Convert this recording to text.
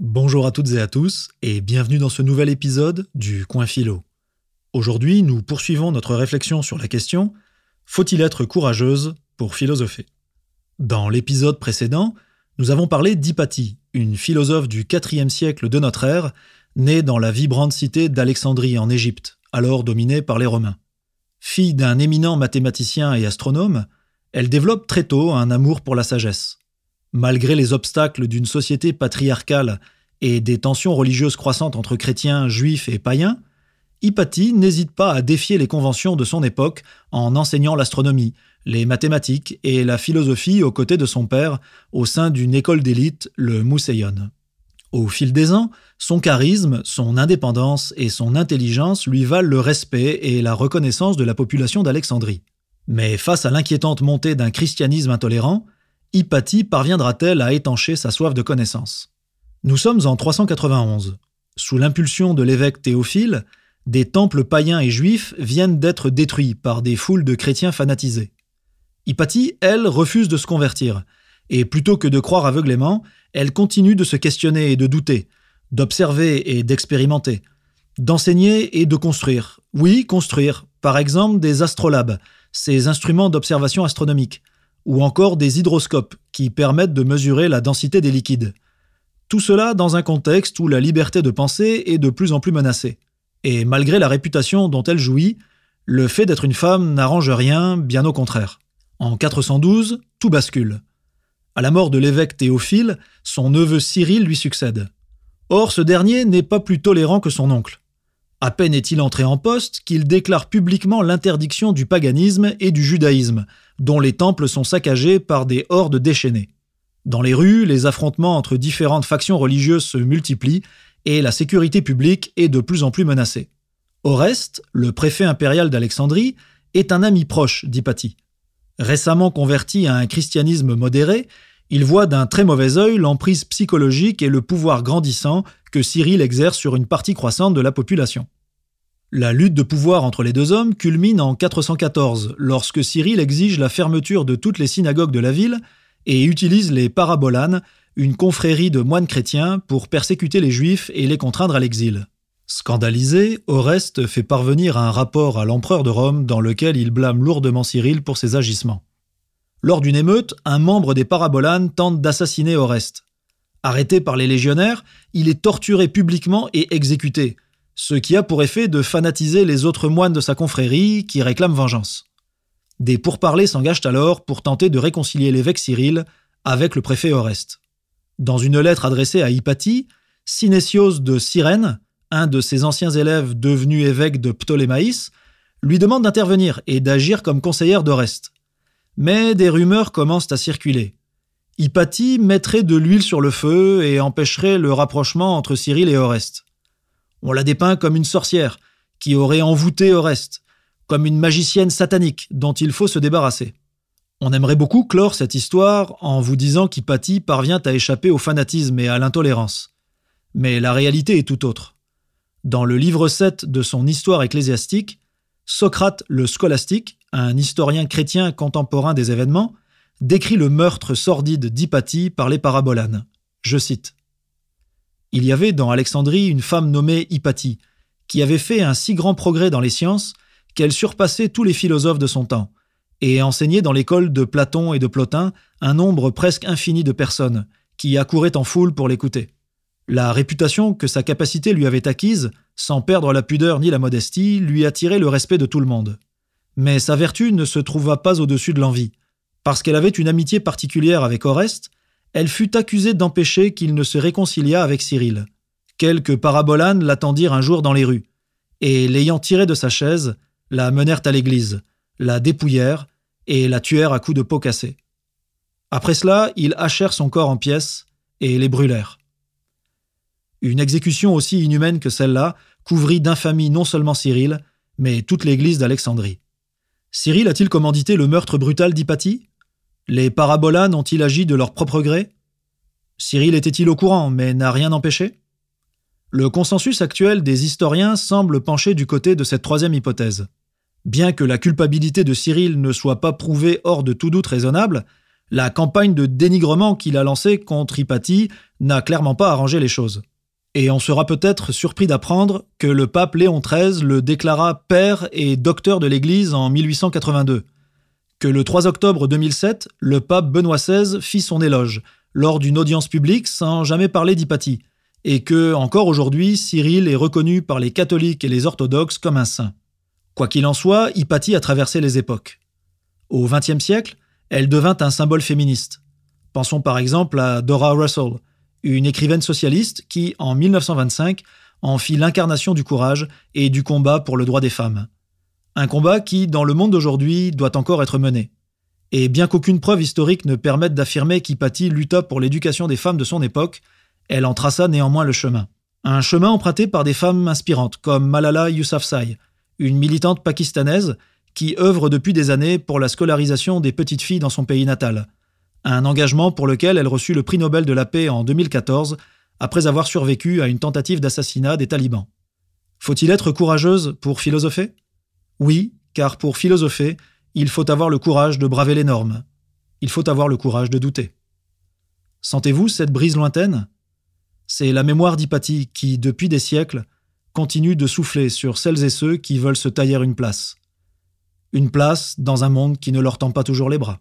Bonjour à toutes et à tous et bienvenue dans ce nouvel épisode du Coin Philo. Aujourd'hui, nous poursuivons notre réflexion sur la question Faut-il être courageuse pour philosopher? Dans l'épisode précédent, nous avons parlé d'Hypatie, une philosophe du IVe siècle de notre ère, née dans la vibrante cité d'Alexandrie en Égypte, alors dominée par les Romains. Fille d'un éminent mathématicien et astronome, elle développe très tôt un amour pour la sagesse. Malgré les obstacles d'une société patriarcale et des tensions religieuses croissantes entre chrétiens, juifs et païens, Hypatie n'hésite pas à défier les conventions de son époque en enseignant l'astronomie, les mathématiques et la philosophie aux côtés de son père au sein d'une école d'élite, le Mousseillon. Au fil des ans, son charisme, son indépendance et son intelligence lui valent le respect et la reconnaissance de la population d'Alexandrie. Mais face à l'inquiétante montée d'un christianisme intolérant, Hypatie parviendra-t-elle à étancher sa soif de connaissance? Nous sommes en 391. Sous l'impulsion de l'évêque Théophile, des temples païens et juifs viennent d'être détruits par des foules de chrétiens fanatisés. Hypatie, elle, refuse de se convertir, et plutôt que de croire aveuglément, elle continue de se questionner et de douter, d'observer et d'expérimenter, d'enseigner et de construire. Oui, construire, par exemple des astrolabes, ces instruments d'observation astronomique, ou encore des hydroscopes qui permettent de mesurer la densité des liquides. Tout cela dans un contexte où la liberté de penser est de plus en plus menacée. Et malgré la réputation dont elle jouit, le fait d'être une femme n'arrange rien, bien au contraire. En 412, tout bascule. À la mort de l'évêque Théophile, son neveu Cyril lui succède. Or, ce dernier n'est pas plus tolérant que son oncle. À peine est-il entré en poste qu'il déclare publiquement l'interdiction du paganisme et du judaïsme, dont les temples sont saccagés par des hordes déchaînées. Dans les rues, les affrontements entre différentes factions religieuses se multiplient et la sécurité publique est de plus en plus menacée. Oreste, le préfet impérial d'Alexandrie, est un ami proche d'Hypatie. Récemment converti à un christianisme modéré, il voit d'un très mauvais œil l'emprise psychologique et le pouvoir grandissant que Cyril exerce sur une partie croissante de la population. La lutte de pouvoir entre les deux hommes culmine en 414, lorsque Cyril exige la fermeture de toutes les synagogues de la ville et utilise les parabolanes, une confrérie de moines chrétiens, pour persécuter les juifs et les contraindre à l'exil. Scandalisé, Oreste fait parvenir un rapport à l'empereur de Rome dans lequel il blâme lourdement Cyril pour ses agissements. Lors d'une émeute, un membre des parabolanes tente d'assassiner Oreste. Arrêté par les légionnaires, il est torturé publiquement et exécuté, ce qui a pour effet de fanatiser les autres moines de sa confrérie qui réclament vengeance. Des pourparlers s'engagent alors pour tenter de réconcilier l'évêque Cyril avec le préfet Oreste. Dans une lettre adressée à Hypatie, Synésios de Cyrène, un de ses anciens élèves devenu évêque de Ptolémaïs, lui demande d'intervenir et d'agir comme conseillère d'Oreste. Mais des rumeurs commencent à circuler. Hypatie mettrait de l'huile sur le feu et empêcherait le rapprochement entre Cyril et Oreste. On la dépeint comme une sorcière qui aurait envoûté Oreste, comme une magicienne satanique dont il faut se débarrasser. On aimerait beaucoup clore cette histoire en vous disant qu'Hypatie parvient à échapper au fanatisme et à l'intolérance. Mais la réalité est tout autre. Dans le livre 7 de son Histoire ecclésiastique, Socrate le scolastique, un historien chrétien contemporain des événements, décrit le meurtre sordide d'Hypatie par les parabolanes. Je cite il y avait dans Alexandrie une femme nommée Hypatie, qui avait fait un si grand progrès dans les sciences qu'elle surpassait tous les philosophes de son temps, et enseignait dans l'école de Platon et de Plotin un nombre presque infini de personnes, qui accouraient en foule pour l'écouter. La réputation que sa capacité lui avait acquise, sans perdre la pudeur ni la modestie, lui attirait le respect de tout le monde. Mais sa vertu ne se trouva pas au-dessus de l'envie. Parce qu'elle avait une amitié particulière avec Oreste, elle fut accusée d'empêcher qu'il ne se réconciliât avec Cyril. Quelques parabolanes l'attendirent un jour dans les rues, et l'ayant tirée de sa chaise, la menèrent à l'église, la dépouillèrent et la tuèrent à coups de peau cassée. Après cela, ils hachèrent son corps en pièces et les brûlèrent. Une exécution aussi inhumaine que celle-là couvrit d'infamie non seulement Cyril, mais toute l'église d'Alexandrie. Cyril a-t-il commandité le meurtre brutal d'Hypatie? Les parabolanes ont-ils agi de leur propre gré? Cyril était-il au courant, mais n'a rien empêché? Le consensus actuel des historiens semble pencher du côté de cette troisième hypothèse. Bien que la culpabilité de Cyril ne soit pas prouvée hors de tout doute raisonnable, La campagne de dénigrement qu'il a lancée contre Hypatie n'a clairement pas arrangé les choses. Et on sera peut-être surpris d'apprendre que le pape Léon XIII le déclara père et docteur de l'Église en 1882. Que le 3 octobre 2007, le pape Benoît XVI fit son éloge, lors d'une audience publique sans jamais parler d'Hypatie, et que, encore aujourd'hui, Cyril est reconnu par les catholiques et les orthodoxes comme un saint. Quoi qu'il en soit, Hypatie a traversé les époques. Au XXe siècle, elle devint un symbole féministe. Pensons par exemple à Dora Russell, une écrivaine socialiste qui, en 1925, en fit l'incarnation du courage et du combat pour le droit des femmes. Un combat qui, dans le monde d'aujourd'hui, doit encore être mené. Et bien qu'aucune preuve historique ne permette d'affirmer qu'Hypatie lutta pour l'éducation des femmes de son époque, elle en traça néanmoins le chemin. Un chemin emprunté par des femmes inspirantes comme Malala Yousafzai, une militante pakistanaise qui œuvre depuis des années pour la scolarisation des petites filles dans son pays natal un engagement pour lequel elle reçut le prix Nobel de la paix en 2014 après avoir survécu à une tentative d'assassinat des talibans. Faut-il être courageuse pour philosopher? Oui, car pour philosopher, il faut avoir le courage de braver les normes. Il faut avoir le courage de douter. Sentez-vous cette brise lointaine? C'est la mémoire d'Hypatie qui, depuis des siècles, continue de souffler sur celles et ceux qui veulent se tailler une place. Une place dans un monde qui ne leur tend pas toujours les bras.